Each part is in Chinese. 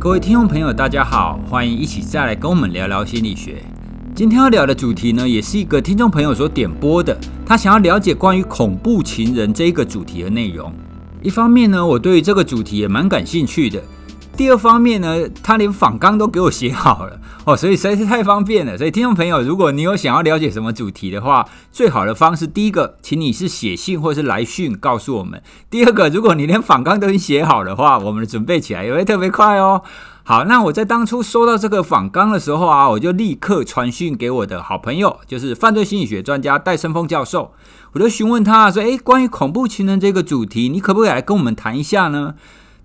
各位听众朋友，大家好，欢迎一起再来跟我们聊聊心理学。今天要聊的主题呢，也是一个听众朋友所点播的，他想要了解关于恐怖情人这一个主题的内容。一方面呢，我对这个主题也蛮感兴趣的。第二方面呢，他连访纲都给我写好了 哦，所以实在是太方便了。所以听众朋友，如果你有想要了解什么主题的话，最好的方式，第一个，请你是写信或是来讯告诉我们；第二个，如果你连访纲都已经写好的话，我们准备起来也会 特别快哦。好，那我在当初收到这个访纲的时候啊，我就立刻传讯给我的好朋友，就是犯罪心理学专家戴森峰教授，我就询问他说：“诶，关于恐怖情人这个主题，你可不可以来跟我们谈一下呢？”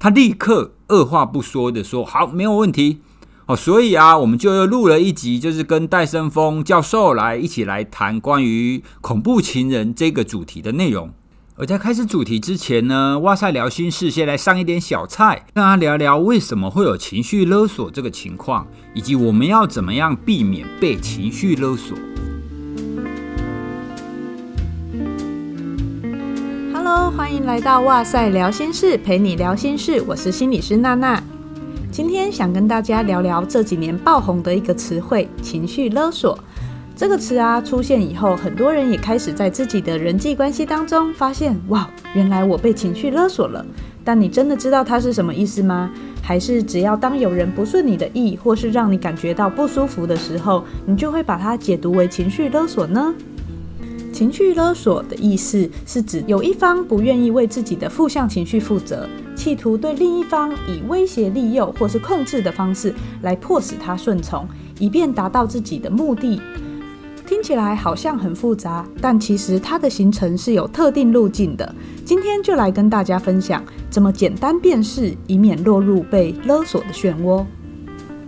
他立刻二话不说的说：“好，没有问题。”哦，所以啊，我们就又录了一集，就是跟戴生峰教授来一起来谈关于恐怖情人这个主题的内容。而在开始主题之前呢，哇塞，聊心事先来上一点小菜，跟大家聊聊为什么会有情绪勒索这个情况，以及我们要怎么样避免被情绪勒索。喽欢迎来到哇塞聊心事，陪你聊心事。我是心理师娜娜。今天想跟大家聊聊这几年爆红的一个词汇——情绪勒索。这个词啊出现以后，很多人也开始在自己的人际关系当中发现：哇，原来我被情绪勒索了。但你真的知道它是什么意思吗？还是只要当有人不顺你的意，或是让你感觉到不舒服的时候，你就会把它解读为情绪勒索呢？情绪勒索的意思是指有一方不愿意为自己的负向情绪负责，企图对另一方以威胁、利诱或是控制的方式来迫使他顺从，以便达到自己的目的。听起来好像很复杂，但其实它的形成是有特定路径的。今天就来跟大家分享怎么简单辨识，以免落入被勒索的漩涡。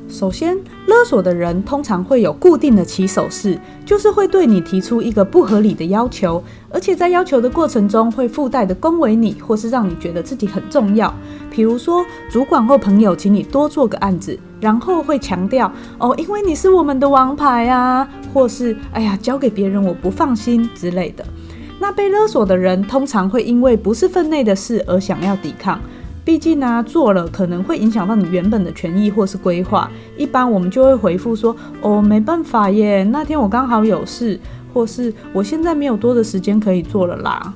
首先，勒索的人通常会有固定的起手式，就是会对你提出一个不合理的要求，而且在要求的过程中会附带的恭维你，或是让你觉得自己很重要。比如说，主管或朋友请你多做个案子，然后会强调哦，因为你是我们的王牌啊，或是哎呀，交给别人我不放心之类的。那被勒索的人通常会因为不是分内的事而想要抵抗。毕竟呢、做了可能会影响到你原本的权益或是规划。一般我们就会回复说：“哦，没办法耶，那天我刚好有事，或是我现在没有多的时间可以做了啦。”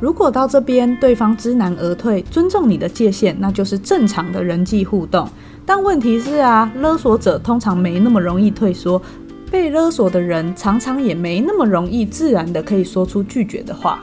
如果到这边对方知难而退，尊重你的界限，那就是正常的人际互动。但问题是啊，勒索者通常没那么容易退缩，被勒索的人常常也没那么容易自然的可以说出拒绝的话。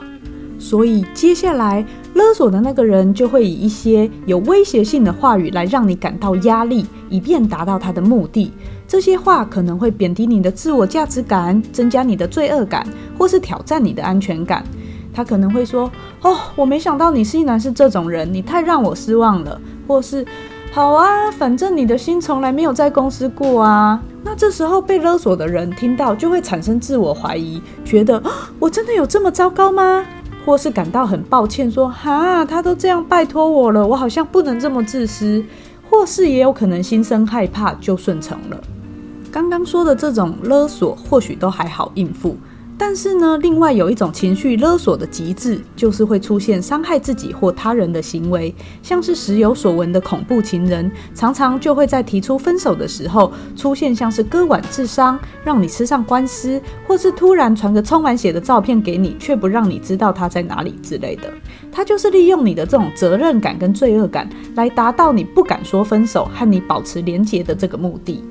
所以接下来勒索的那个人就会以一些有威胁性的话语来让你感到压力，以便达到他的目的。这些话可能会贬低你的自我价值感，增加你的罪恶感，或是挑战你的安全感。他可能会说：“哦，我没想到你竟然是这种人，你太让我失望了。”或是“好啊，反正你的心从来没有在公司过啊。”那这时候被勒索的人听到就会产生自我怀疑，觉得：“，我真的有这么糟糕吗？”或是感到很抱歉，说哈，他都这样拜托我了，我好像不能这么自私。或是也有可能心生害怕，就顺从了。刚刚说的这种勒索，或许都还好应付。但是呢，另外有一种情绪勒索的极致，就是会出现伤害自己或他人的行为，像是时有所闻的恐怖情人，常常就会在提出分手的时候，出现像是割腕自伤，让你吃上官司，或是突然传个充满血的照片给你，却不让你知道他在哪里之类的。他就是利用你的这种责任感跟罪恶感，来达到你不敢说分手和你保持连结的这个目的。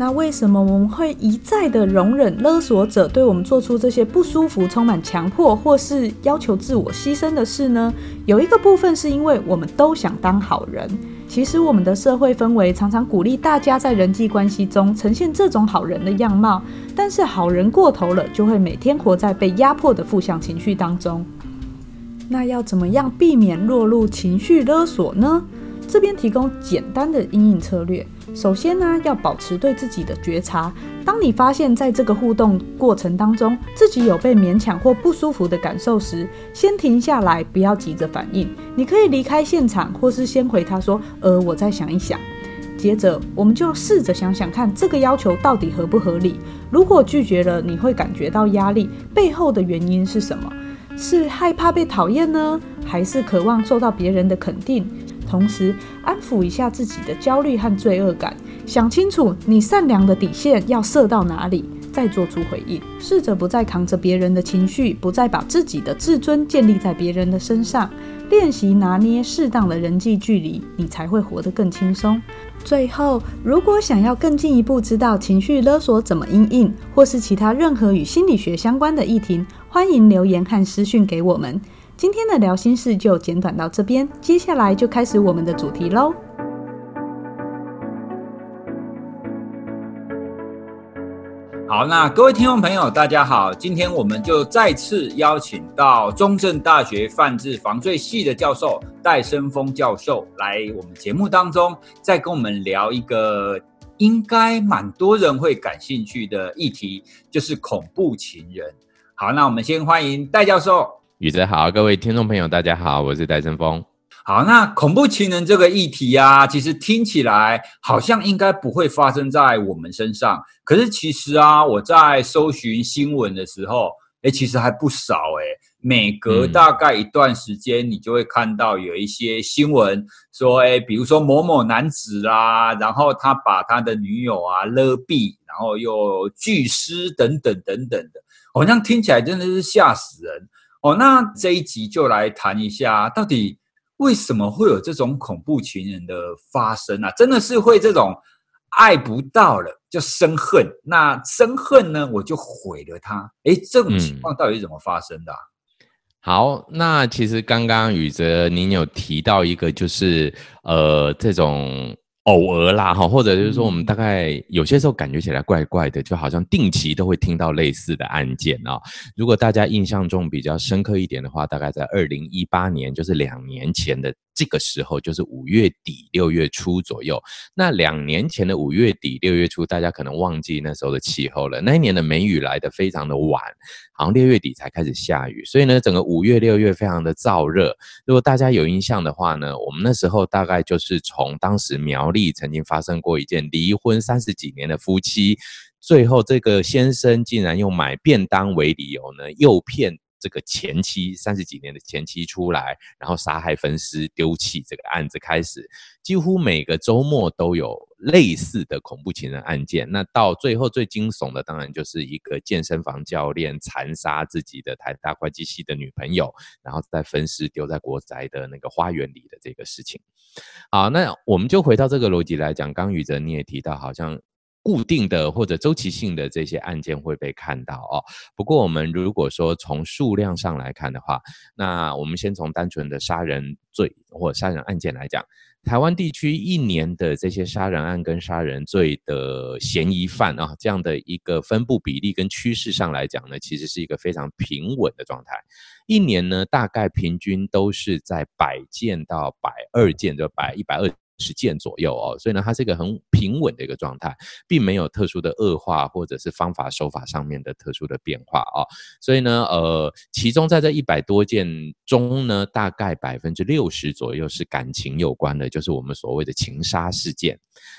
那为什么我们会一再的容忍勒索者对我们做出这些不舒服、充满强迫或是要求自我牺牲的事呢？有一个部分是因为我们都想当好人。其实我们的社会氛围常常鼓励大家在人际关系中呈现这种好人的样貌，但是好人过头了，就会每天活在被压迫的负向情绪当中。那要怎么样避免落入情绪勒索呢？这边提供简单的因应策略。首先呢，要保持对自己的觉察。当你发现在这个互动过程当中，自己有被勉强或不舒服的感受时，先停下来，不要急着反应。你可以离开现场，或是先回他说：“呃，我再想一想。”接着，我们就试着想想看，这个要求到底合不合理。如果拒绝了，你会感觉到压力，背后的原因是什么？是害怕被讨厌呢，还是渴望受到别人的肯定？同时安抚一下自己的焦虑和罪恶感，想清楚你善良的底线要设到哪里，再做出回应。试着不再扛着别人的情绪，不再把自己的自尊建立在别人的身上，练习拿捏适当的人际距离，你才会活得更轻松。最后，如果想要更进一步知道情绪勒索怎么因应，或是其他任何与心理学相关的议题，欢迎留言和私讯给我们。今天的聊心事就简短到这边，接下来就开始我们的主题喽。好，那各位听众朋友，大家好，今天我们就再次邀请到中正大学犯罪防罪系的教授戴生峰教授来我们节目当中，再跟我们聊一个应该蛮多人会感兴趣的议题，就是恐怖情人。好，那我们先欢迎戴教授。宇哲好，各位听众朋友，大家好，我是戴森峰。好，那恐怖情人这个议题啊，其实听起来好像应该不会发生在我们身上，可是其实啊，我在搜寻新闻的时候，诶，其实还不少诶，每隔大概一段时间，你就会看到有一些新闻说，诶，比如说某某男子啦，然后他把他的女友啊勒毙，然后又拒尸等等等等的，好像听起来真的是吓死人哦。那这一集就来谈一下，到底。为什么会有这种恐怖情人的发生啊？真的是会这种爱不到了就生恨，那生恨呢，我就毁了他。诶，这种情况到底是怎么发生的啊？嗯，好，那其实刚刚宇哲您有提到一个，就是呃这种。偶尔啦，哈，或者就是说，我们大概有些时候感觉起来怪怪的，就好像定期都会听到类似的案件啊。如果大家印象中比较深刻一点的话，大概在二零一八年，就是两年前的。这个时候就是五月底六月初左右。那两年前的五月底六月初，大家可能忘记那时候的气候了。那一年的梅雨来得非常的晚，好像六月底才开始下雨，所以呢，整个五月六月非常的燥热。如果大家有印象的话呢，我们那时候大概就是从当时苗栗曾经发生过一件离婚三十几年的夫妻，最后这个先生竟然用买便当为理由呢，诱骗。这个前妻三十几年的前妻出来，然后杀害分尸丢弃，这个案子开始，几乎每个周末都有类似的恐怖情人案件。那到最后最惊悚的，当然就是一个健身房教练残杀自己的台大会计系的女朋友，然后再分尸丢在国宅的那个花园里的这个事情。好，那我们就回到这个逻辑来讲，刚宇哲你也提到，好像。固定的或者周期性的这些案件会被看到哦。不过我们如果说从数量上来看的话，那我们先从单纯的杀人罪或杀人案件来讲，台湾地区一年的这些杀人案跟杀人罪的嫌疑犯啊，这样的一个分布比例跟趋势上来讲呢，其实是一个非常平稳的状态。一年呢，大概平均都是在百件到百二件，就百一百二。十件左右哦，所以呢，它是一个很平稳的一个状态，并没有特殊的恶化或者是方法手法上面的特殊的变化哦。所以呢，呃，其中在这一百多件中呢，大概百分之六十左右是感情有关的，就是我们所谓的情杀事件。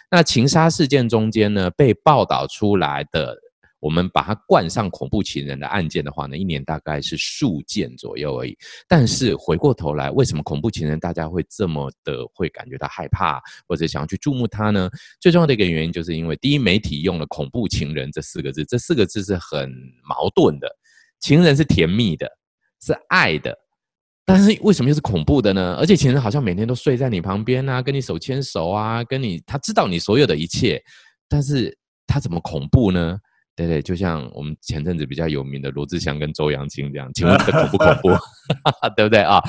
那情杀事件中间呢，被报道出来的。我们把它冠上恐怖情人的案件的话呢，一年大概是数件左右而已。但是回过头来，为什么恐怖情人大家会这么的会感觉到害怕，或者想要去注目他呢？最重要的一个原因，就是因为第一，媒体用了“恐怖情人”这四个字，这四个字是很矛盾的。情人是甜蜜的，是爱的，但是为什么又是恐怖的呢？而且情人好像每天都睡在你旁边啊，跟你手牵手啊，跟你他知道你所有的一切，但是他怎么恐怖呢？对对，就像我们前阵子比较有名的罗志祥跟周扬青这样，请问这恐不恐怖？对不对啊？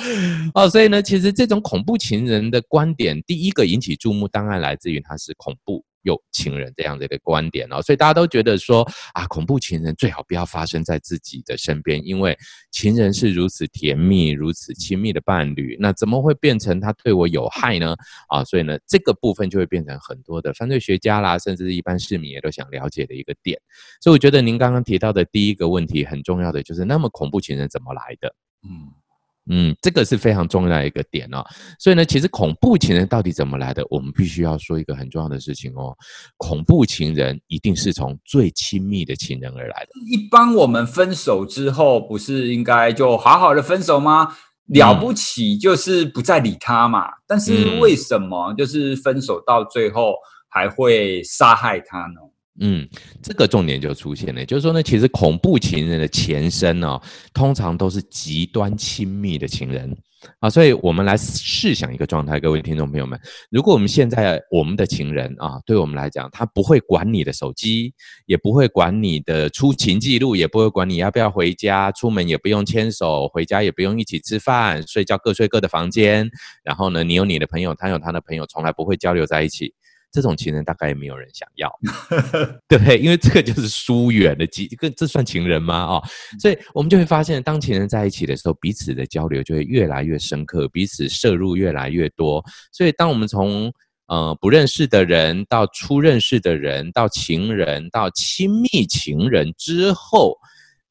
哦，所以呢，其实这种恐怖情人的观点，第一个引起注目，当然来自于他是恐怖。有情人这样的一个观点哦，所以大家都觉得说啊，恐怖情人最好不要发生在自己的身边，因为情人是如此甜蜜、如此亲密的伴侣，那怎么会变成他对我有害呢？啊，所以呢，这个部分就会变成很多的犯罪学家啦，甚至是一般市民也都想了解的一个点。所以我觉得您刚刚提到的第一个问题很重要的就是，那么恐怖情人怎么来的？嗯。嗯，这个是非常重要的一个点哦。所以呢，其实恐怖情人到底怎么来的？我们必须要说一个很重要的事情哦。恐怖情人一定是从最亲密的情人而来的。一般我们分手之后，不是应该就好好的分手吗？了不起就是不再理他嘛。嗯、但是为什么就是分手到最后还会杀害他呢？嗯，这个重点就出现了，就是说呢，其实恐怖情人的前身呢、哦，通常都是极端亲密的情人啊。所以，我们来试想一个状态，各位听众朋友们，如果我们现在我们的情人啊，对我们来讲，他不会管你的手机，也不会管你的出勤记录，也不会管你要不要回家，出门也不用牵手，回家也不用一起吃饭，睡觉各睡各的房间。然后呢，你有你的朋友，他有他的朋友，从来不会交流在一起。这种情人大概也没有人想要，对，因为这个就是疏远的，几个这算情人吗？哦，所以我们就会发现，当情人在一起的时候，彼此的交流就会越来越深刻，彼此摄入越来越多。所以，当我们从呃不认识的人到初认识的人，到情人，到亲密情人之后，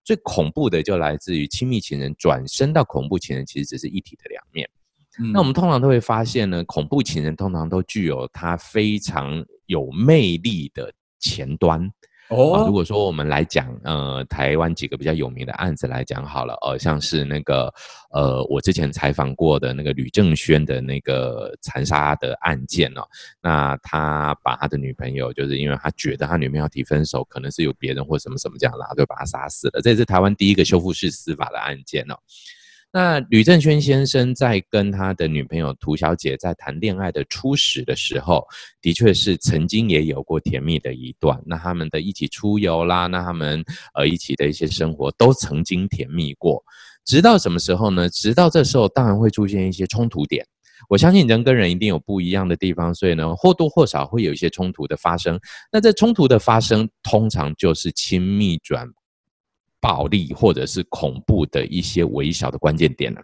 最恐怖的就来自于亲密情人转身到恐怖情人，其实只是一体的两面。那我们通常都会发现呢，恐怖情人通常都具有他非常有魅力的前端。哦，如果说我们来讲，呃，台湾几个比较有名的案子来讲好了，呃，像是那个，呃，我之前采访过的那个吕正轩的那个残杀的案件哦，那他把他的女朋友，就是因为他觉得他女朋友要提分手，可能是有别人或什么什么这样，然后就把他杀死了。这是台湾第一个修复式司法的案件哦。那吕正轩先生在跟他的女朋友涂小姐在谈恋爱的初始的时候，的确是曾经也有过甜蜜的一段。那他们的一起出游啦，那他们呃一起的一些生活都曾经甜蜜过。直到什么时候呢？直到这时候，当然会出现一些冲突点。我相信人跟人一定有不一样的地方，所以呢，或多或少会有一些冲突的发生。那这冲突的发生，通常就是亲密转。暴力或者是恐怖的一些微小的关键点了。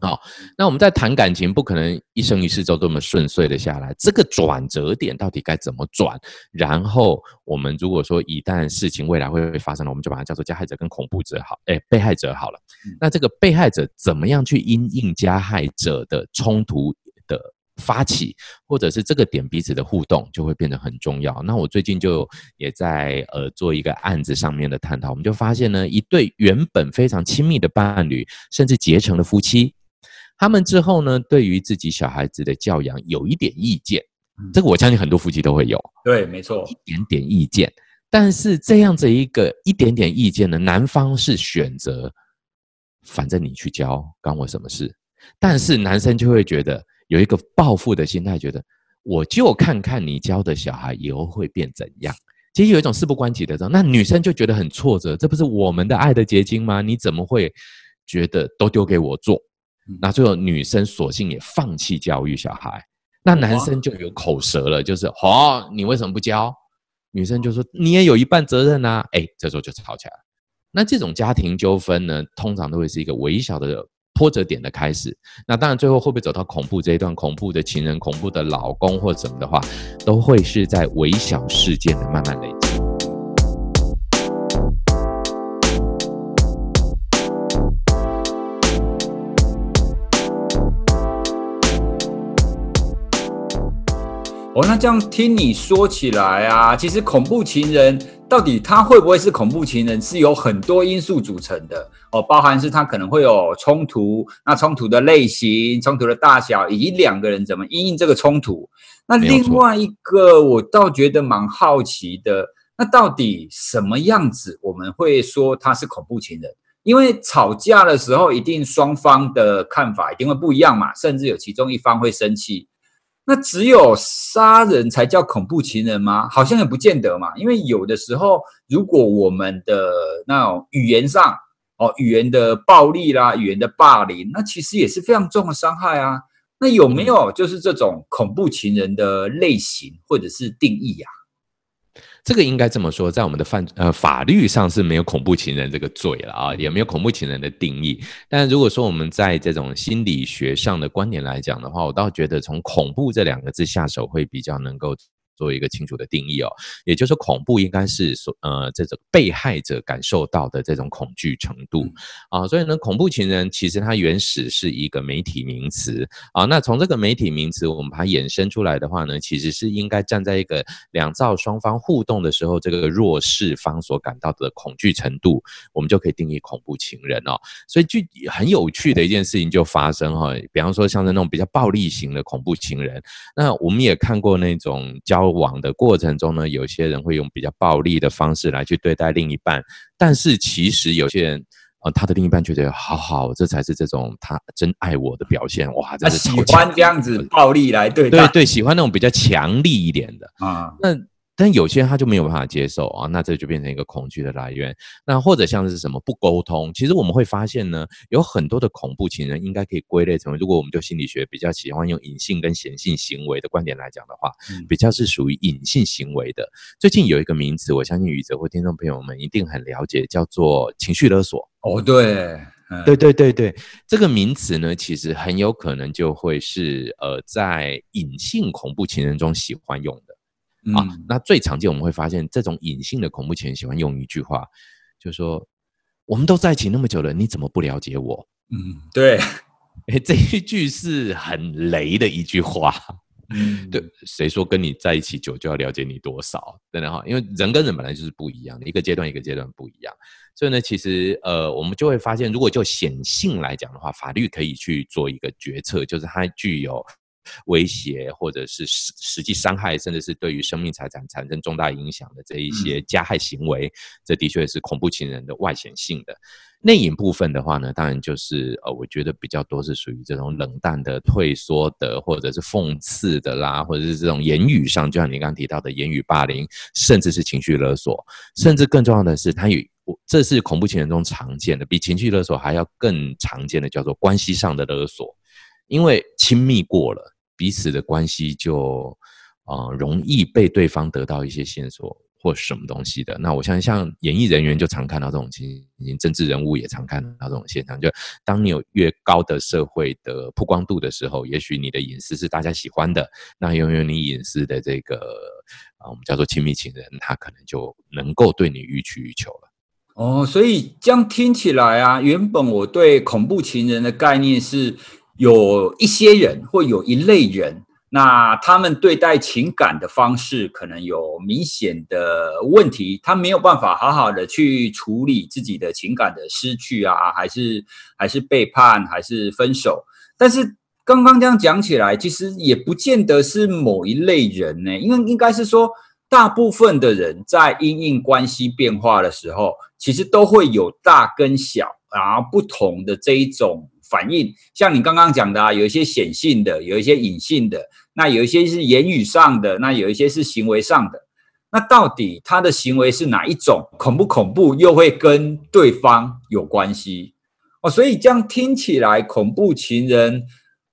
好，那我们在谈感情，不可能一生一世都这么顺遂的下来。这个转折点到底该怎么转？然后我们如果说一旦事情未来会发生了，我们就把它叫做加害者跟恐怖者好，哎，被害者好了。那这个被害者怎么样去因应加害者的冲突的发起，或者是这个点彼此的互动，就会变得很重要。那我最近就也在呃做一个案子上面的探讨，我们就发现呢，一对原本非常亲密的伴侣，甚至结成了夫妻，他们之后呢，对于自己小孩子的教养有一点意见，这个我相信很多夫妻都会有，对，没错，一点点意见。但是这样子一个一点点意见呢，男方是选择，反正你去教，关我什么事？但是男生就会觉得。有一个报复的心态，觉得我就看看你教的小孩以后会变怎样。其实有一种事不关己的这种，那女生就觉得很挫折，这不是我们的爱的结晶吗？你怎么会觉得都丢给我做？那最后女生索性也放弃教育小孩，那男生就有口舌了，就是哦，你为什么不教？女生就说你也有一半责任啊。哎，这时候就吵起来了。那这种家庭纠纷呢，通常都会是一个微小的。波折点的开始，那当然最后会不会走到恐怖这一段？恐怖的情人、恐怖的老公或什么的话，都会是在微小事件的慢慢累积。哦，那这样听你说起来啊，其实恐怖情人。到底他会不会是恐怖情人，是有很多因素组成的哦，包含是他可能会有冲突，那冲突的类型、冲突的大小，以及两个人怎么因应这个冲突。那另外一个，我倒觉得蛮好奇的，那到底什么样子我们会说他是恐怖情人？因为吵架的时候，一定双方的看法一定会不一样嘛，甚至有其中一方会生气。那只有杀人才叫恐怖情人吗？好像也不见得嘛。因为有的时候，如果我们的那种语言上，哦，语言的暴力啦，语言的霸凌，那其实也是非常重的伤害啊。那有没有就是这种恐怖情人的类型或者是定义呀？这个应该这么说，在我们的犯呃法律上是没有恐怖情人这个罪了啊，也没有恐怖情人的定义。但如果说我们在这种心理学上的观点来讲的话，我倒觉得从恐怖这两个字下手会比较能够做一个清楚的定义哦。也就是说，恐怖应该是所呃这种被害者感受到的这种恐惧程度啊。所以呢，恐怖情人其实它原始是一个媒体名词啊。那从这个媒体名词，我们把它衍生出来的话呢，其实是应该站在一个两造双方互动的时候，这个弱势方所感到的恐惧程度，我们就可以定义恐怖情人哦。所以就很有趣的一件事情就发生哈，比方说像是那种比较暴力型的恐怖情人，那我们也看过那种交往的过程中呢，有些人会用比较暴力的方式来去对待另一半，但是其实有些人。呃，他的另一半觉得好好，这才是这种他真爱我的表现哇！真是喜欢这样子暴力来对待，对对，喜欢那种比较强力一点的啊。那但有些人他就没有办法接受啊，那这就变成一个恐惧的来源。那或者像是什么不沟通，其实我们会发现呢，有很多的恐怖情人应该可以归类成为，如果我们就心理学比较喜欢用隐性跟显性行为的观点来讲的话，比较是属于隐性行为的。最近有一个名词，我相信宇哲或听众朋友们一定很了解，叫做情绪勒索。哦，对，嗯、对对对对，这个名词呢，其实很有可能就会是呃，在隐性恐怖情人中喜欢用的。啊，那最常见我们会发现，这种隐性的恐怖情人喜欢用一句话，就是说：“我们都在一起那么久了，你怎么不了解我？”嗯，对，哎，这一句是很雷的一句话。嗯，对，谁说跟你在一起久就要了解你多少？真的哈，因为人跟人本来就是不一样的，一个阶段一个阶段不一样。所以呢，其实呃，我们就会发现，如果就显性来讲的话，法律可以去做一个决策，就是它具有。威胁或者是实实际伤害，甚至是对于生命财产产生重大影响的这一些加害行为，嗯、这的确是恐怖情人的外显性的。内隐部分的话呢，当然就是呃，我觉得比较多是属于这种冷淡的、退缩的，或者是讽刺的啦，或者是这种言语上，就像你刚刚提到的言语霸凌，甚至是情绪勒索，甚至更重要的是，它与这是恐怖情人中常见的，比情绪勒索还要更常见的，叫做关系上的勒索，因为亲密过了。彼此的关系就，呃，容易被对方得到一些线索或什么东西的。那我相信，像演艺人员就常看到这种情形，政治人物也常看到这种现象。就当你有越高的社会的曝光度的时候，也许你的隐私是大家喜欢的，那拥有你隐私的这个啊，我们叫做亲密情人，他可能就能够对你予取予求了。哦，所以这样听起来啊，原本我对恐怖情人的概念是。有一些人或有一类人，那他们对待情感的方式可能有明显的问题，他没有办法好好的去处理自己的情感的失去啊，还是还是背叛，还是分手。但是刚刚这样讲起来，其实也不见得是某一类人呢，因为应该是说，大部分的人在因应关系变化的时候，其实都会有大跟小，然后不同的这一种。反应像你刚刚讲的啊，有一些显性的，有一些隐性的，那有一些是言语上的，那有一些是行为上的。那到底他的行为是哪一种？恐不恐怖？又会跟对方有关系哦。所以这样听起来，恐怖情人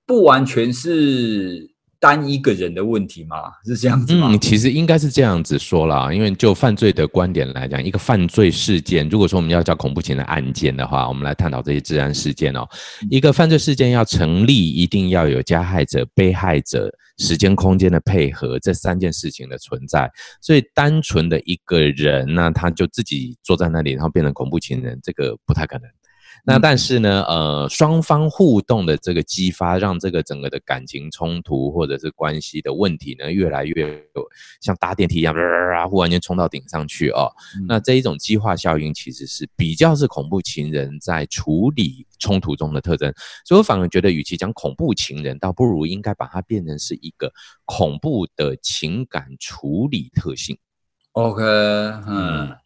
不完全是。单一个人的问题吗？是这样子吗？嗯，其实应该是这样子说啦，因为就犯罪的观点来讲，一个犯罪事件，如果说我们要叫恐怖情人案件的话，我们来探讨这些治安事件哦。一个犯罪事件要成立，一定要有加害者、被害者、时间、空间的配合，这三件事情的存在。所以，单纯的一个人呢，他就自己坐在那里，然后变成恐怖情人，这个不太可能。那但是呢，呃，双方互动的这个激发，让这个整个的感情冲突或者是关系的问题呢，越来越有像搭电梯一样，啊，忽然间冲到顶上去哦。那这一种激化效应，其实是比较是恐怖情人在处理冲突中的特征。所以我反而觉得，与其讲恐怖情人，倒不如应该把它变成是一个恐怖的情感处理特性。OK，嗯。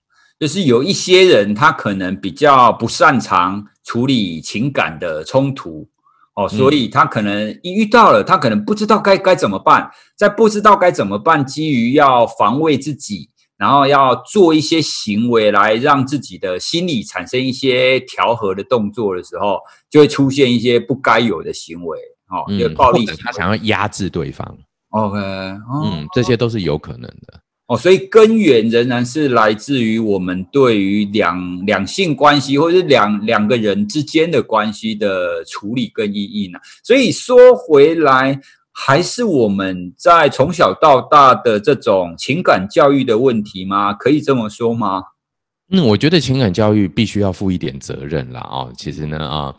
就是有一些人，他可能比较不擅长处理情感的冲突，哦，所以他可能一遇到了，他可能不知道该该怎么办，在不知道该怎么办，基于要防卫自己，然后要做一些行为来让自己的心理产生一些调和的动作的时候，就会出现一些不该有的行为，哦，一个暴力行为，他想要压制对方，OK，嗯，这些都是有可能的。哦，所以根源仍然是来自于我们对于两两性关系，或者是两两个人之间的关系的处理跟意义呢。所以说回来，还是我们在从小到大的这种情感教育的问题吗？可以这么说吗？嗯，我觉得情感教育必须要负一点责任啦。啊。其实呢，啊，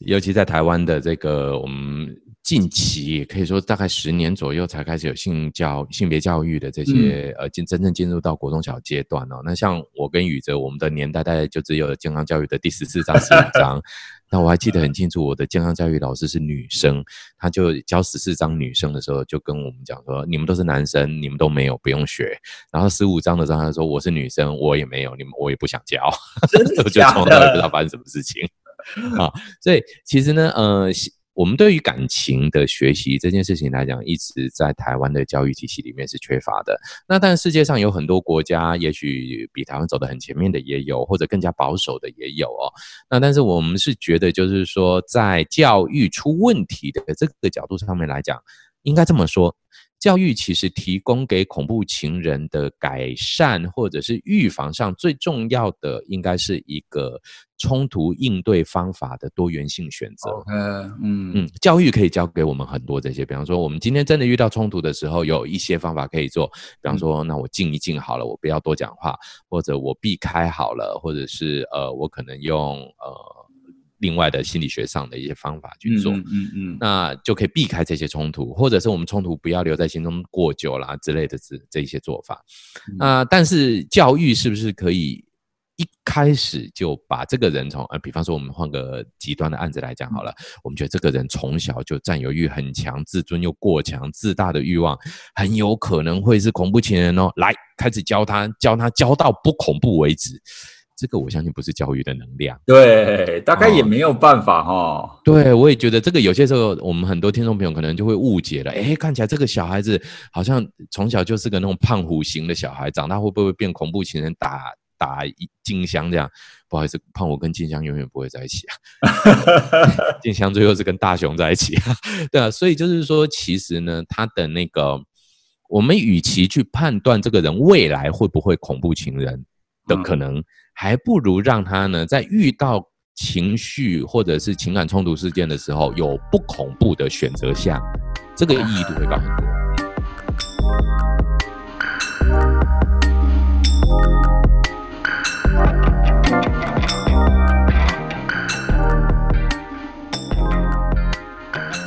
尤其在台湾的这个我们。近期也可以说大概十年左右才开始有性教性别教育的这些呃进真正进入到国中小阶段哦。那像我跟宇哲，我们的年代大概就只有健康教育的第十四章十五章。那我还记得很清楚，我的健康教育老师是女生，她就教十四章女生的时候，就跟我们讲说：你们都是男生，你们都没有，不用学。然后十五章的时候，她说：我是女生，我也没有，你们我也不想教。真的的？我就从来不知道发生什么事情啊。所以其实呢，呃。我们对于感情的学习这件事情来讲，一直在台湾的教育体系里面是缺乏的。那但世界上有很多国家，也许比台湾走得很前面的也有，或者更加保守的也有哦。那但是我们是觉得，就是说在教育出问题的这个角度上面来讲，应该这么说。教育其实提供给恐怖情人的改善或者是预防上最重要的，应该是一个冲突应对方法的多元性选择。嗯嗯，教育可以教给我们很多这些，比方说，我们今天真的遇到冲突的时候，有一些方法可以做，比方说，那我静一静好了，我不要多讲话，或者我避开好了，或者是呃，我可能用呃。另外的心理学上的一些方法去做，嗯嗯，嗯，那就可以避开这些冲突，或者是我们冲突不要留在心中过久啦之类的这这一些做法。那、嗯呃，但是教育是不是可以一开始就把这个人从呃，比方说我们换个极端的案子来讲好了，嗯、我们觉得这个人从小就占有欲很强，自尊又过强，自大的欲望很有可能会是恐怖情人哦。来，开始教他，教他教到不恐怖为止。这个我相信不是教育的能量，对，大概也没有办法哈、哦。对，我也觉得这个有些时候，我们很多听众朋友可能就会误解了。哎，看起来这个小孩子好像从小就是个那种胖虎型的小孩，长大会不会变恐怖情人打打静香这样？不好意思，胖虎跟静香永远不会在一起啊。静香最后是跟大雄在一起啊。对啊，所以就是说，其实呢，他的那个，我们与其去判断这个人未来会不会恐怖情人的可能。嗯还不如让他呢，在遇到情绪或者是情感冲突事件的时候，有不恐怖的选择项，这个意义度会高很多。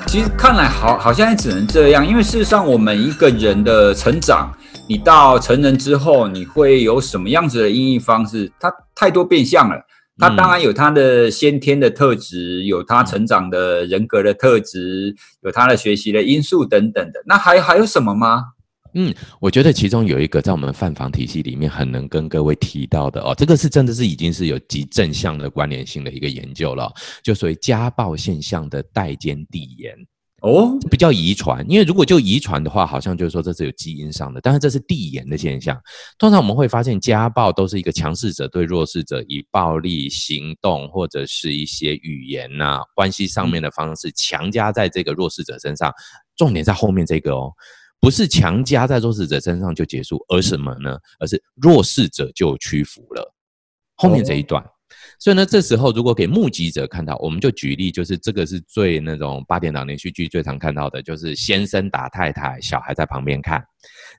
其实看来好，好像也只能这样，因为事实上，我们一个人的成长。你到成人之后，你会有什么样子的因应方式？它太多变相了。他当然有他的先天的特质，有他成长的人格的特质，有他的学习的因素等等的。那还还有什么吗？嗯，我觉得其中有一个在我们犯防体系里面很能跟各位提到的哦，这个是真的是已经是有极正向的关联性的一个研究了，就所谓家暴现象的代间递延。哦，比较遗传，因为如果就遗传的话，好像就是说这是有基因上的，但是这是递延的现象。通常我们会发现，家暴都是一个强势者对弱势者以暴力行动或者是一些语言呐、啊、关系上面的方式强加在这个弱势者身上。重点在后面这个哦，不是强加在弱势者身上就结束，而什么呢？而是弱势者就屈服了。后面这一段。所以呢，这时候如果给目击者看到，我们就举例，就是这个是最那种八点档连续剧最常看到的，就是先生打太太，小孩在旁边看，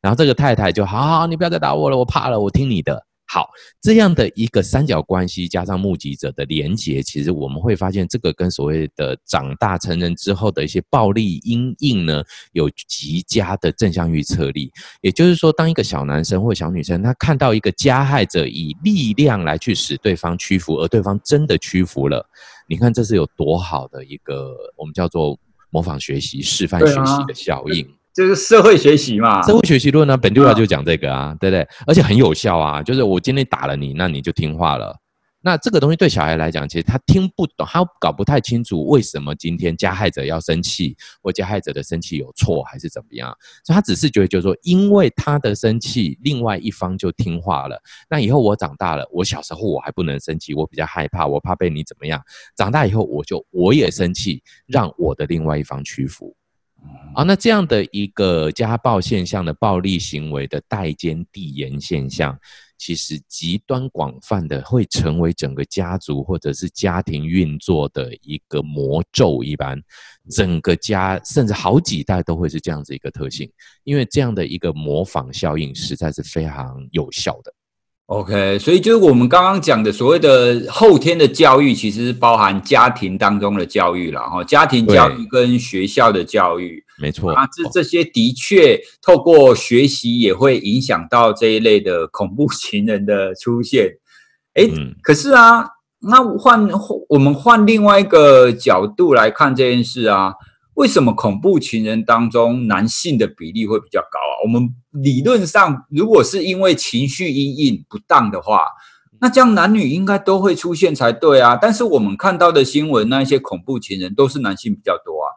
然后这个太太就好好，你不要再打我了，我怕了，我听你的。好，这样的一个三角关系加上目击者的连结，其实我们会发现，这个跟所谓的长大成人之后的一些暴力阴影呢，有极佳的正向预测力。也就是说，当一个小男生或小女生，他看到一个加害者以力量来去使对方屈服，而对方真的屈服了，你看这是有多好的一个我们叫做模仿学习、示范学习的效应。就是社会学习嘛，社会学习论呢，本就要就讲这个啊，对不对？而且很有效啊，就是我今天打了你，那你就听话了。那这个东西对小孩来讲，其实他听不懂，他搞不太清楚为什么今天加害者要生气，或加害者的生气有错还是怎么样？所以他只是觉得，就是说，因为他的生气，另外一方就听话了。那以后我长大了，我小时候我还不能生气，我比较害怕，我怕被你怎么样。长大以后，我就我也生气，让我的另外一方屈服。啊，那这样的一个家暴现象的暴力行为的代间递延现象，其实极端广泛的会成为整个家族或者是家庭运作的一个魔咒一般，整个家甚至好几代都会是这样子一个特性，因为这样的一个模仿效应实在是非常有效的。OK，所以就是我们刚刚讲的所谓的后天的教育，其实是包含家庭当中的教育了哈，家庭教育跟学校的教育，没错啊，这这些的确透过学习也会影响到这一类的恐怖情人的出现。哎，嗯，可是啊，那换我们换另外一个角度来看这件事啊。为什么恐怖情人当中男性的比例会比较高啊？我们理论上，如果是因为情绪阴影不当的话，那这样男女应该都会出现才对啊。但是我们看到的新闻，那一些恐怖情人都是男性比较多啊，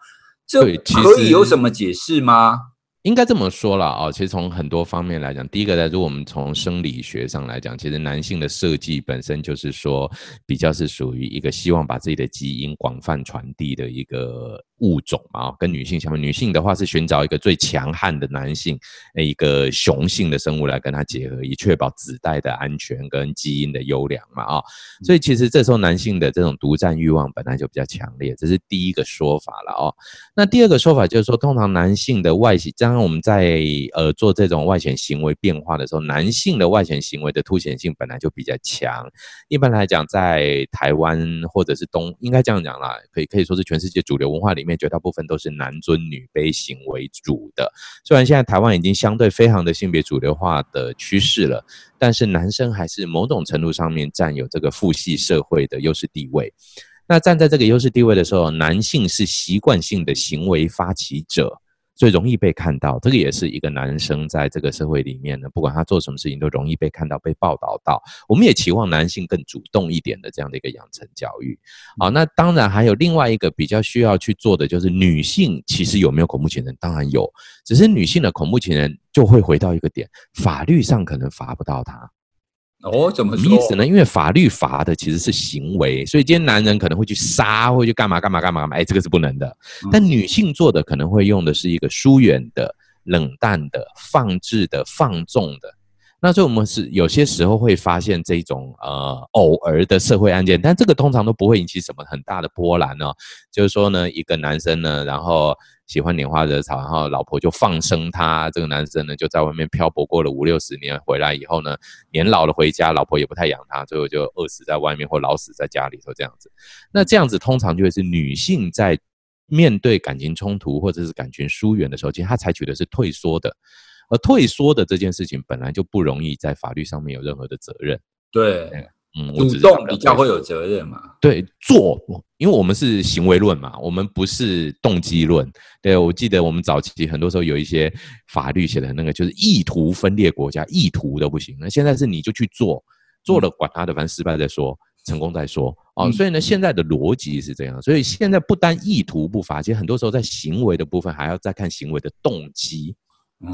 这可以有什么解释吗？应该这么说了啊，其实从很多方面来讲，第一个来说，我们从生理学上来讲，其实男性的设计本身就是说，比较是属于一个希望把自己的基因广泛传递的一个。物种啊，跟女性相比，女性的话是寻找一个最强悍的男性，一个雄性的生物来跟它结合，以确保子代的安全跟基因的优良嘛啊。所以其实这时候男性的这种独占欲望本来就比较强烈，这是第一个说法了哦。那第二个说法就是说，通常男性的外显，当我们在呃做这种外显行为变化的时候，男性的外显行为的凸显性本来就比较强。一般来讲，在台湾或者是东，应该这样讲啦，可以可以说是全世界主流文化里面。绝大部分都是男尊女卑型为主的，虽然现在台湾已经相对非常的性别主流化的趋势了，但是男生还是某种程度上面占有这个父系社会的优势地位。那站在这个优势地位的时候，男性是习惯性的行为发起者。最容易被看到，这个也是一个男生在这个社会里面呢，不管他做什么事情都容易被看到、被报道到。我们也期望男性更主动一点的这样的一个养成教育。好，那当然还有另外一个比较需要去做的，就是女性其实有没有恐怖情人？当然有，只是女性的恐怖情人就会回到一个点，法律上可能罚不到他。哦，怎么意思呢？因为法律罚的其实是行为，所以今天男人可能会去杀，会去干嘛干嘛干嘛干嘛，哎，这个是不能的。但女性做的可能会用的是一个疏远的、冷淡的、放置的、放纵的。那所以我们是有些时候会发现这种呃偶尔的社会案件，但这个通常都不会引起什么很大的波澜哦。就是说呢，一个男生呢，然后。喜欢拈花惹草，然后老婆就放生他。这个男生呢，就在外面漂泊过了五六十年，回来以后呢，年老了回家，老婆也不太养他，最后就饿死在外面或老死在家里头这样子。那这样子通常就会是女性在面对感情冲突或者是感情疏远的时候，其实她采取的是退缩的，而退缩的这件事情本来就不容易在法律上面有任何的责任。对。嗯，主动比较会有责任嘛？对，做，因为我们是行为论嘛，我们不是动机论。对，我记得我们早期很多时候有一些法律写的那个，就是意图分裂国家，意图都不行。那现在是你就去做，做了管他的，反正失败再说，成功再说。哦，所以呢，现在的逻辑是这样。所以现在不单意图不罚，其实很多时候在行为的部分还要再看行为的动机，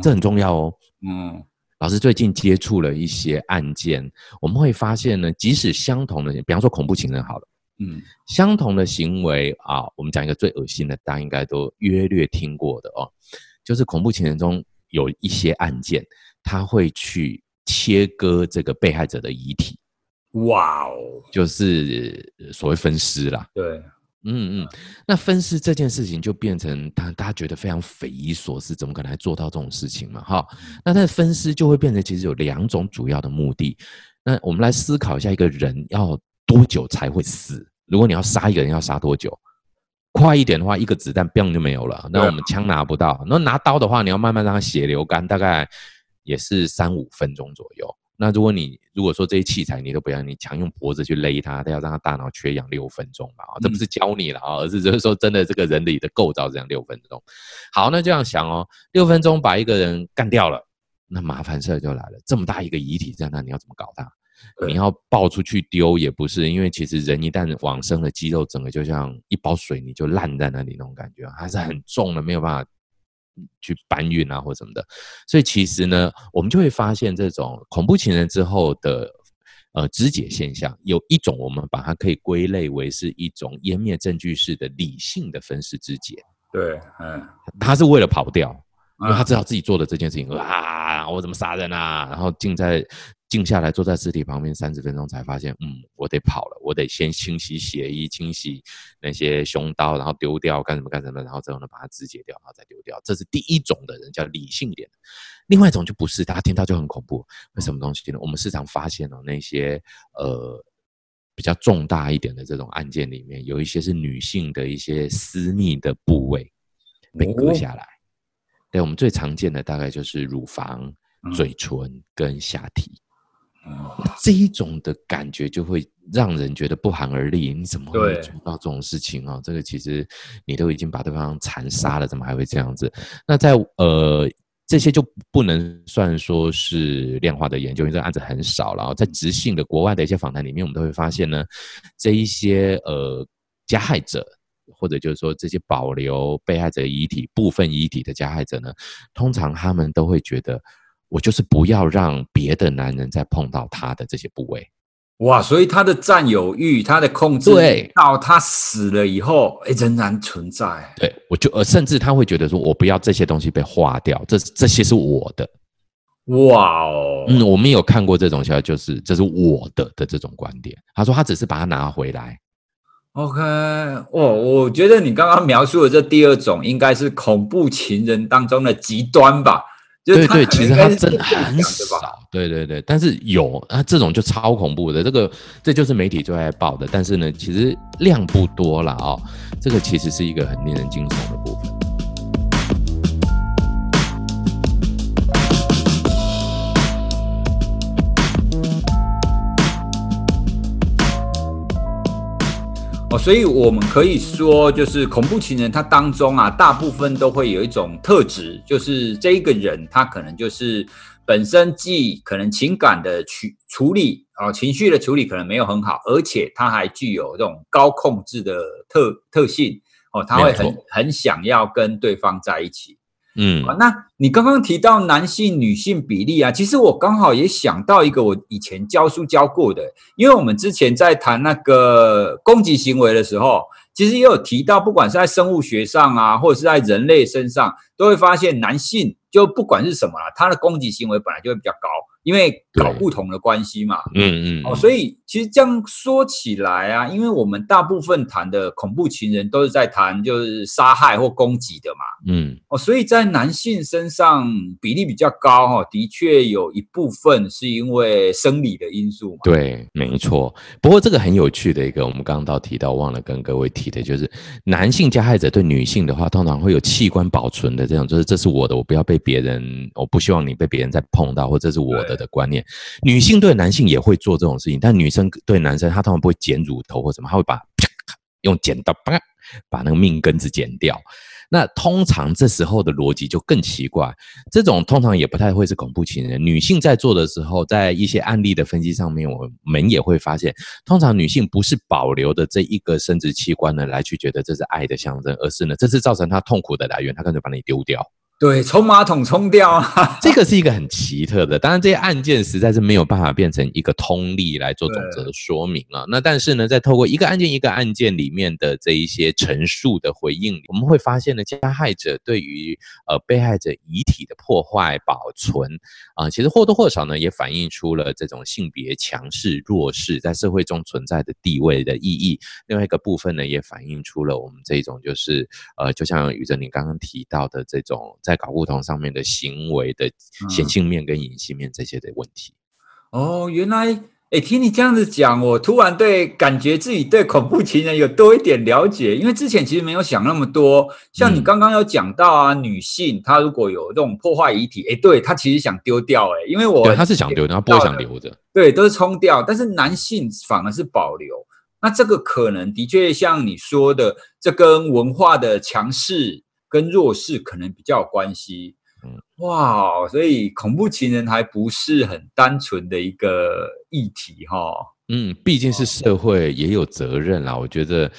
这很重要哦。嗯。老师最近接触了一些案件，我们会发现呢，即使相同的，比方说恐怖情人好了，嗯，相同的行为啊，我们讲一个最恶心的，大家应该都约略听过的哦，就是恐怖情人中有一些案件，他会去切割这个被害者的遗体，哇哦，就是所谓分尸啦，对。嗯嗯，那分尸这件事情就变成他大家觉得非常匪夷所思，怎么可能还做到这种事情嘛？哈，那他的分尸就会变成其实有两种主要的目的。那我们来思考一下，一个人要多久才会死？如果你要杀一个人，要杀多久？快一点的话，一个子弹砰就没有了。那我们枪拿不到，那拿刀的话，你要慢慢让他血流干，大概也是三五分钟左右。那如果你如果说这些器材你都不要，你强用脖子去勒他，他要让他大脑缺氧六分钟嘛？这不是教你了啊，而是就是说真的，这个人体的构造这样六分钟。好，那这样想哦，六分钟把一个人干掉了，那麻烦事儿就来了。这么大一个遗体在那，你要怎么搞它？你要抱出去丢也不是，因为其实人一旦往生了，肌肉整个就像一包水泥就烂在那里那种感觉，还是很重的，没有办法。去搬运啊，或什么的，所以其实呢，我们就会发现这种恐怖情人之后的呃肢解现象，有一种我们把它可以归类为是一种湮灭证据式的理性的分尸肢解。对，嗯，他是为了跑掉，因为他知道自己做的这件事情，啊，我怎么杀人啊？然后静在静下来，坐在尸体旁边三十分钟，才发现，嗯，我得跑了，我得先清洗血衣，清洗那些凶刀，然后丢掉干什么干什么，然后最后呢，把它肢解掉，然后再丢掉。这是第一种的人，叫理性一点的。另外一种就不是，大家听到就很恐怖。为什么东西呢？我们时常发现哦，那些呃。比较重大一点的这种案件里面，有一些是女性的一些私密的部位被割下来。对，我们最常见的大概就是乳房、嘴唇跟下体。这一种的感觉就会让人觉得不寒而栗。你怎么会做到这种事情啊？这个其实你都已经把对方残杀了，怎么还会这样子？那在呃。这些就不能算说是量化的研究，因为这个案子很少。然后在直性的国外的一些访谈里面，我们都会发现呢，这一些呃加害者，或者就是说这些保留被害者遗体部分遗体的加害者呢，通常他们都会觉得，我就是不要让别的男人再碰到他的这些部位。哇，所以他的占有欲，他的控制，对，到他死了以后，哎，仍然存在。对，我就呃，甚至他会觉得说，我不要这些东西被化掉，这这些是我的。哇哦，嗯，我们有看过这种消息，就是这是我的的这种观点。他说他只是把它拿回来。OK，哦，我觉得你刚刚描述的这第二种，应该是恐怖情人当中的极端吧。对对，其实他真的很少，对对对，但是有啊，这种就超恐怖的，这个这就是媒体最爱报的，但是呢，其实量不多了哦，这个其实是一个很令人惊悚的部分。哦，所以我们可以说，就是恐怖情人他当中啊，大部分都会有一种特质，就是这一个人他可能就是本身既可能情感的处处理啊，情绪的处理可能没有很好，而且他还具有这种高控制的特特性哦，他会很很想要跟对方在一起。嗯，那你刚刚提到男性女性比例啊，其实我刚好也想到一个我以前教书教过的，因为我们之前在谈那个攻击行为的时候，其实也有提到，不管是在生物学上啊，或者是在人类身上，都会发现男性就不管是什么啊，他的攻击行为本来就会比较高。因为搞不同的关系嘛，嗯嗯，哦，所以其实这样说起来啊，因为我们大部分谈的恐怖情人都是在谈就是杀害或攻击的嘛，嗯，哦，所以在男性身上比例比较高哈，的确有一部分是因为生理的因素嘛，对，没错。不过这个很有趣的一个，我们刚刚到提到忘了跟各位提的，就是男性加害者对女性的话，通常会有器官保存的这种，就是这是我的，我不要被别人，我不希望你被别人再碰到，或者这是我的。的观念，女性对男性也会做这种事情，但女生对男生，她通常不会剪乳头或什么，她会把用剪刀把把那个命根子剪掉。那通常这时候的逻辑就更奇怪，这种通常也不太会是恐怖情人。女性在做的时候，在一些案例的分析上面，我们也会发现，通常女性不是保留的这一个生殖器官呢，来去觉得这是爱的象征，而是呢，这是造成她痛苦的来源，她干脆把你丢掉。对，冲马桶冲掉啊，这个是一个很奇特的。当然，这些案件实在是没有办法变成一个通例来做总则的说明啊。那但是呢，在透过一个案件一个案件里面的这一些陈述的回应，我们会发现呢，加害者对于呃被害者遗体的破坏保存啊、其实或多或少呢，也反映出了这种性别强势弱势在社会中存在的地位的意义。另外一个部分呢，也反映出了我们这种就是呃，就像宇哲你刚刚提到的这种。在搞不同上面的行为的显性面跟隐性面这些的问题。嗯、哦，原来，哎、欸，听你这样子讲，我突然对感觉自己对恐怖情人有多一点了解，因为之前其实没有想那么多。像你刚刚有讲到啊，嗯、女性她如果有这种破坏遗体，哎、欸，对她其实想丢掉、欸，哎，因为我对她是想丢，她不会想留着，对，都是冲掉。但是男性反而是保留，那这个可能的确像你说的，这跟文化的强势。跟弱势可能比较有关系，嗯，哇，所以恐怖情人还不是很单纯的一个议题哈，嗯，毕竟是社会也有责任啦，我觉得，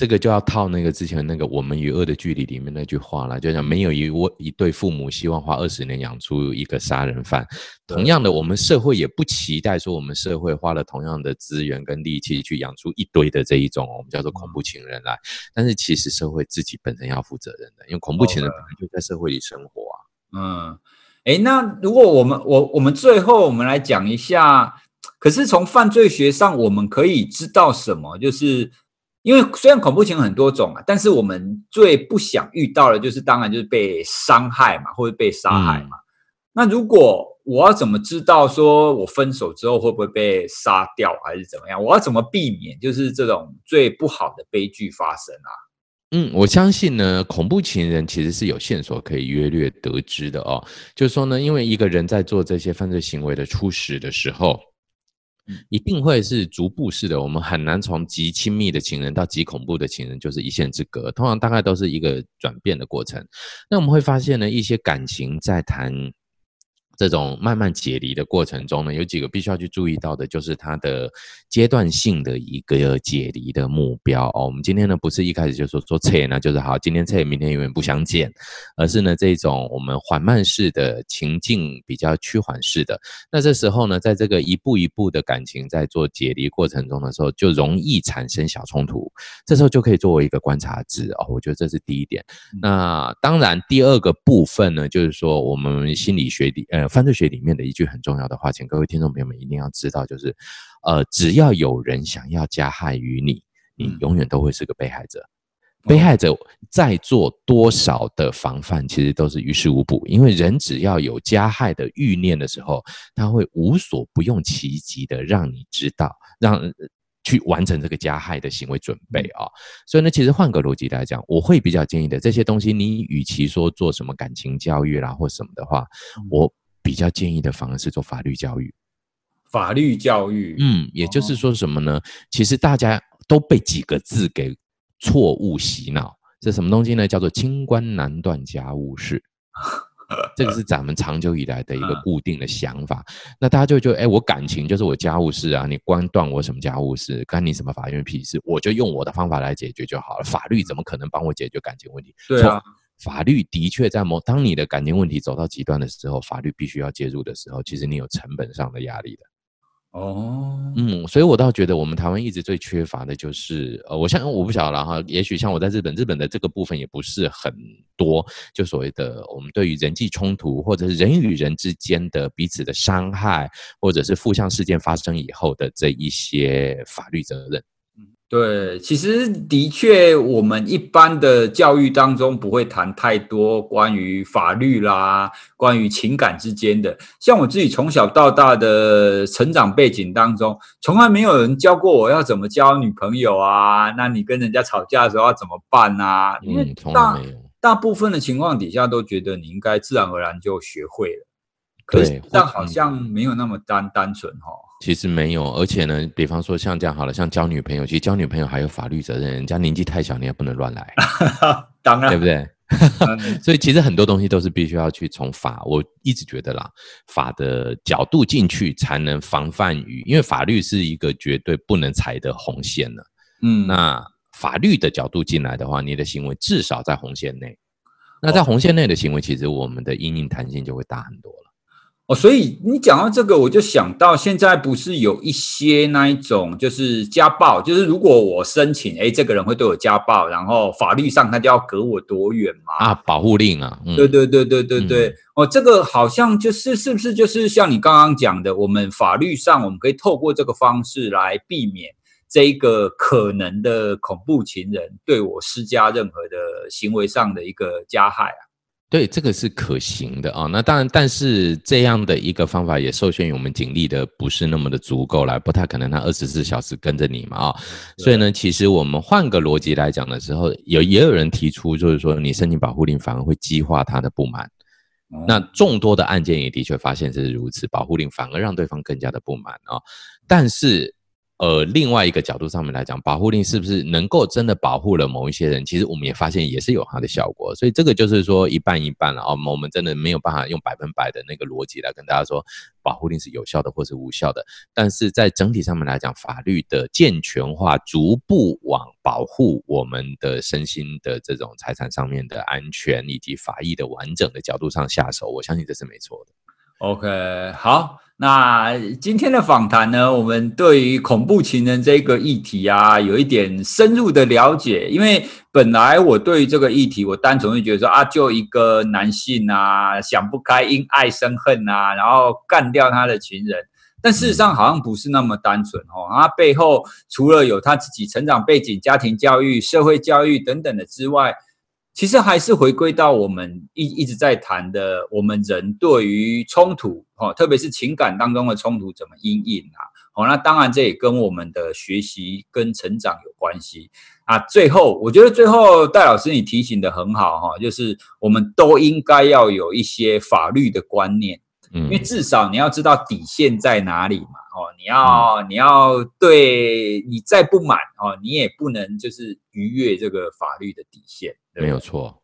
这个就要套那个之前那个《我们与恶的距离》里面那句话了，就讲没有一位一对父母希望花二十年养出一个杀人犯。同样的，我们社会也不期待说我们社会花了同样的资源跟力气去养出一堆的这一种我们叫做恐怖情人来。但是其实社会自己本身要负责任的，因为恐怖情人本来就在社会里生活啊。嗯，哎，那如果我们我我们最后我们来讲一下。可是从犯罪学上，我们可以知道什么？就是因为虽然恐怖情人很多种啊，但是我们最不想遇到的，就是当然就是被伤害嘛，或者被杀害嘛。嗯、那如果我要怎么知道，说我分手之后会不会被杀掉，还是怎么样？我要怎么避免，就是这种最不好的悲剧发生啊？嗯，我相信呢，恐怖情人其实是有线索可以约略得知的哦。就是说呢，因为一个人在做这些犯罪行为的初始的时候。一定会是逐步式的，我们很难从极亲密的情人到极恐怖的情人就是一线之隔，通常大概都是一个转变的过程。那我们会发现呢，一些感情在谈。这种慢慢解离的过程中呢，有几个必须要去注意到的，就是它的阶段性的一个解离的目标哦。我们今天呢，不是一开始就说说撤，那就是好，今天撤，明天永远不相见，而是呢这种我们缓慢式的情境比较趋缓式的。那这时候呢，在这个一步一步的感情在做解离过程中的时候，就容易产生小冲突。这时候就可以作为一个观察值哦。我觉得这是第一点。那当然，第二个部分呢，就是说我们心理学的呃。犯罪学里面的一句很重要的话，请各位听众朋友们一定要知道，就是，呃，只要有人想要加害于你，你永远都会是个被害者。被害者在做多少的防范，其实都是于事无补，因为人只要有加害的欲念的时候，他会无所不用其极的让你知道，让。去完成这个加害的行为准备啊，所以呢，其实换个逻辑来讲，我会比较建议的这些东西，你与其说做什么感情教育啦或什么的话，我比较建议的反而是做法律教育。法律教育，嗯，也就是说什么呢？其实大家都被几个字给错误洗脑，这什么东西呢？叫做“清官难断家务事”。这个是咱们长久以来的一个固定的想法，那大家就觉得，哎，我感情就是我家务事啊，你官断我什么家务事，干你什么法院屁事？我就用我的方法来解决就好了。法律怎么可能帮我解决感情问题？对啊，法律的确在某当你的感情问题走到极端的时候，法律必须要介入的时候，其实你有成本上的压力的。哦，嗯，所以我倒觉得我们台湾一直最缺乏的就是，呃，我像我不晓得哈，也许像我在日本，日本的这个部分也不是很多，就所谓的我们对于人际冲突或者是人与人之间的彼此的伤害，或者是负向事件发生以后的这一些法律责任。对，其实的确，我们一般的教育当中不会谈太多关于法律啦、关于情感之间的。像我自己从小到大的成长背景当中，从来没有人教过我要怎么交女朋友啊。那你跟人家吵架的时候要怎么办啊？因为大大部分的情况底下都觉得你应该自然而然就学会了。可是但好像没有那么单单纯哈。其实没有，而且呢，比方说像这样好了，像交女朋友，其实交女朋友还有法律责任，人家年纪太小，你也不能乱来，当然，对不对？所以其实很多东西都是必须要去从法，我一直觉得啦，法的角度进去才能防范于，因为法律是一个绝对不能踩的红线呢。嗯，那法律的角度进来的话，你的行为至少在红线内，那在红线内的行为，其实我们的阴影弹性就会大很多了。哦，所以你讲到这个，我就想到现在不是有一些那一种，就是家暴，就是如果我申请，哎，这个人会对我家暴，然后法律上他就要隔我多远嘛？啊，保护令啊，对对对对对对。嗯、哦，这个好像就是是不是就是像你刚刚讲的，我们法律上我们可以透过这个方式来避免这一个可能的恐怖情人对我施加任何的行为上的一个加害啊？对，这个是可行的啊。那当然，但是这样的一个方法也受限于我们警力的不是那么的足够啦，不太可能他二十四小时跟着你嘛啊。所以呢，其实我们换个逻辑来讲的时候，有也有人提出，就是说你申请保护令反而会激化他的不满。那众多的案件也的确发现是如此，保护令反而让对方更加的不满啊。但是呃，另外一个角度上面来讲，保护令是不是能够真的保护了某一些人？其实我们也发现也是有它的效果，所以这个就是说一半一半了啊。我们真的没有办法用百分百的那个逻辑来跟大家说保护令是有效的或是无效的。但是在整体上面来讲，法律的健全化，逐步往保护我们的身心的这种财产上面的安全以及法益的完整的角度上下手，我相信这是没错的。OK，好。那今天的访谈呢，我们对于恐怖情人这个议题啊，有一点深入的了解。因为本来我对于这个议题，我单纯会觉得说啊，就一个男性啊，想不开，因爱生恨啊，然后干掉他的情人。但事实上好像不是那么单纯哦，他背后除了有他自己成长背景、家庭教育、社会教育等等的之外。其实还是回归到我们一一直在谈的，我们人对于冲突，哦，特别是情感当中的冲突怎么因应啊？哦，那当然这也跟我们的学习跟成长有关系啊。最后，我觉得最后戴老师你提醒的很好哈，就是我们都应该要有一些法律的观念，嗯，因为至少你要知道底线在哪里嘛。哦，你要你要对你再不满哦，你也不能就是逾越这个法律的底线，对对，没有错。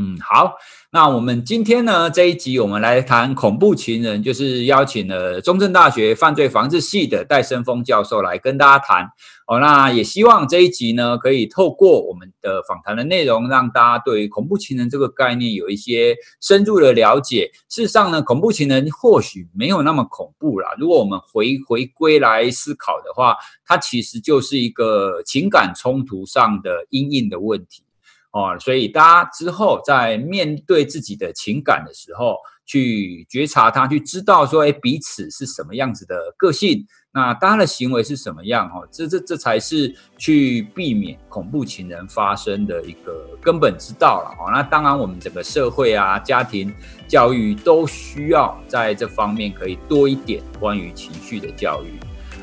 嗯，好，那我们今天呢这一集我们来谈恐怖情人，就是邀请了中正大学犯罪防治系的戴生峰教授来跟大家谈。哦，那也希望这一集呢可以透过我们的访谈的内容，让大家对于恐怖情人这个概念有一些深入的了解。事实上呢，恐怖情人或许没有那么恐怖啦。如果我们回回归来思考的话，它其实就是一个情感冲突上的阴影的问题。哦，所以大家之后在面对自己的情感的时候，去觉察它，去知道说，哎，彼此是什么样子的个性，那大家的行为是什么样？哦，这这这才是去避免恐怖情人发生的一个根本之道了。哦，那当然，我们整个社会啊、家庭教育都需要在这方面可以多一点关于情绪的教育。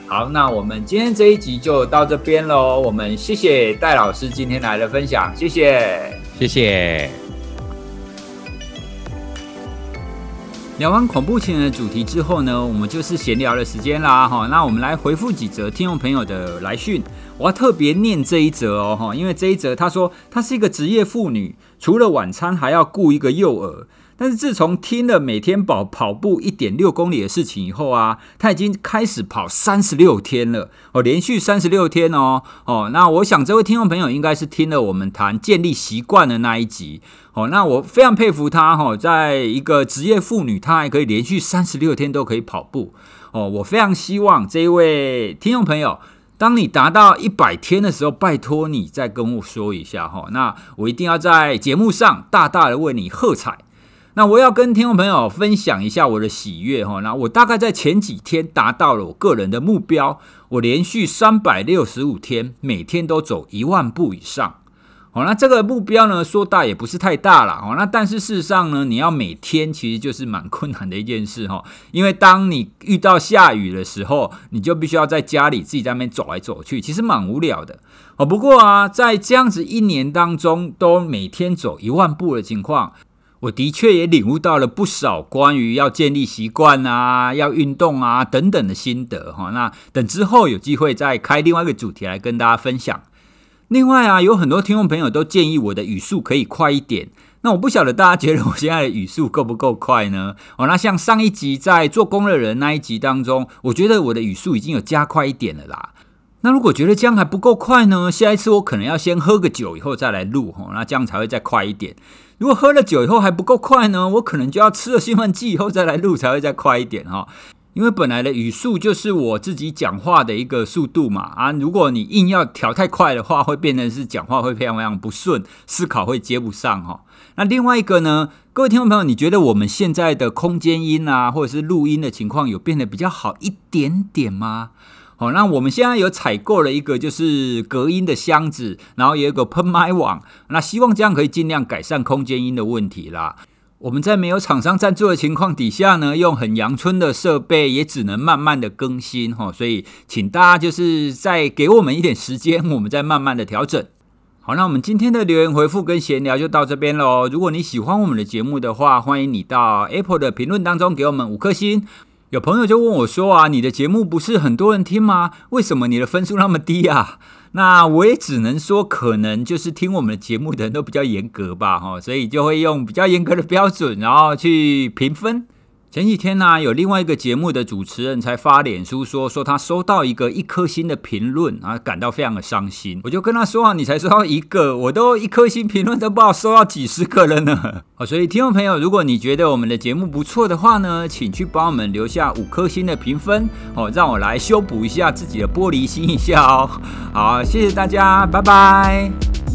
好，那我们今天这一集就到这边喽。我们谢谢戴老师今天来的分享，谢谢，谢谢。聊完恐怖情人的主题之后呢，我们就是闲聊的时间啦。哈，那我们来回复几则听众朋友的来讯。我要特别念这一则哦，哈，因为这一则他说他是一个职业妇女，除了晚餐还要顾一个幼儿。但是自从听了每天跑跑步一点六公里的事情以后啊，他已经开始跑三十六天了哦，连续三十六天哦哦。那我想这位听众朋友应该是听了我们谈建立习惯的那一集哦。那我非常佩服他哈，在一个职业妇女，她还可以连续三十六天都可以跑步哦。我非常希望这一位听众朋友，当你达到一百天的时候，拜托你再跟我说一下哈。那我一定要在节目上大大的为你喝彩。那我要跟听众朋友分享一下我的喜悦哈。那我大概在前几天达到了我个人的目标，我连续三百六十五天，每天都走一万步以上。好，那这个目标呢，说大也不是太大了。哦，那但是事实上呢，你要每天其实就是蛮困难的一件事哈。因为当你遇到下雨的时候，你就必须要在家里自己在那边走来走去，其实蛮无聊的。哦，不过啊，在这样子一年当中，都每天走一万步的情况。我的确也领悟到了不少关于要建立习惯啊、要运动啊等等的心得哈。那等之后有机会再开另外一个主题来跟大家分享。另外啊，有很多听众朋友都建议我的语速可以快一点。那我不晓得大家觉得我现在的语速够不够快呢？哦，那像上一集在做工的人那一集当中，我觉得我的语速已经有加快一点了啦。那如果觉得这样还不够快呢？下一次我可能要先喝个酒以后再来录哈，那这样才会再快一点。如果喝了酒以后还不够快呢，我可能就要吃了兴奋剂以后再来录才会再快一点哈。因为本来的语速就是我自己讲话的一个速度嘛啊，如果你硬要调太快的话，会变成是讲话会非常非常不顺，思考会接不上哈。那另外一个呢，各位听众朋友，你觉得我们现在的空间音啊，或者是录音的情况有变得比较好一点点吗？好，那我们现在有采购了一个就是隔音的箱子，然后有一个喷麦网，那希望这样可以尽量改善空间音的问题啦。我们在没有厂商赞助的情况底下呢，用很阳春的设备，也只能慢慢的更新哈，所以请大家就是再给我们一点时间，我们再慢慢的调整。好，那我们今天的留言回复跟闲聊就到这边喽。如果你喜欢我们的节目的话，欢迎你到 Apple 的评论当中给我们五颗星。有朋友就问我说啊，你的节目不是很多人听吗？为什么你的分数那么低啊？那我也只能说，可能就是听我们的节目的人都比较严格吧，哈，所以就会用比较严格的标准，然后去评分。前几天呢、有另外一个节目的主持人才发脸书说，说他收到一个一颗星的评论，啊，感到非常的伤心。我就跟他说啊，你才收到一个，我都一颗星评论都不知道收到几十个了呢。好，所以听众朋友，如果你觉得我们的节目不错的话呢，请去帮我们留下五颗星的评分，哦，让我来修补一下自己的玻璃心一下哦。好，谢谢大家，拜拜。